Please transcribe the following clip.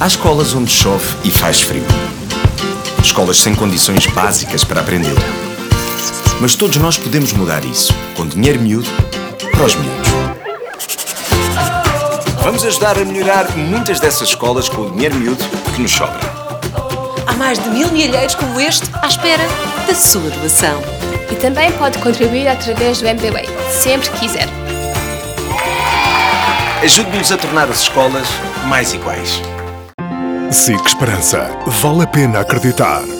Há escolas onde chove e faz frio. Escolas sem condições básicas para aprender. Mas todos nós podemos mudar isso, com dinheiro miúdo, para os miúdos. Vamos ajudar a melhorar muitas dessas escolas com o dinheiro miúdo que nos sobra. Há mais de mil milheiros como este à espera da sua doação. E também pode contribuir através do MBWay, sempre que quiser. Ajude-nos a tornar as escolas mais iguais. SIC Esperança. Vale a pena acreditar.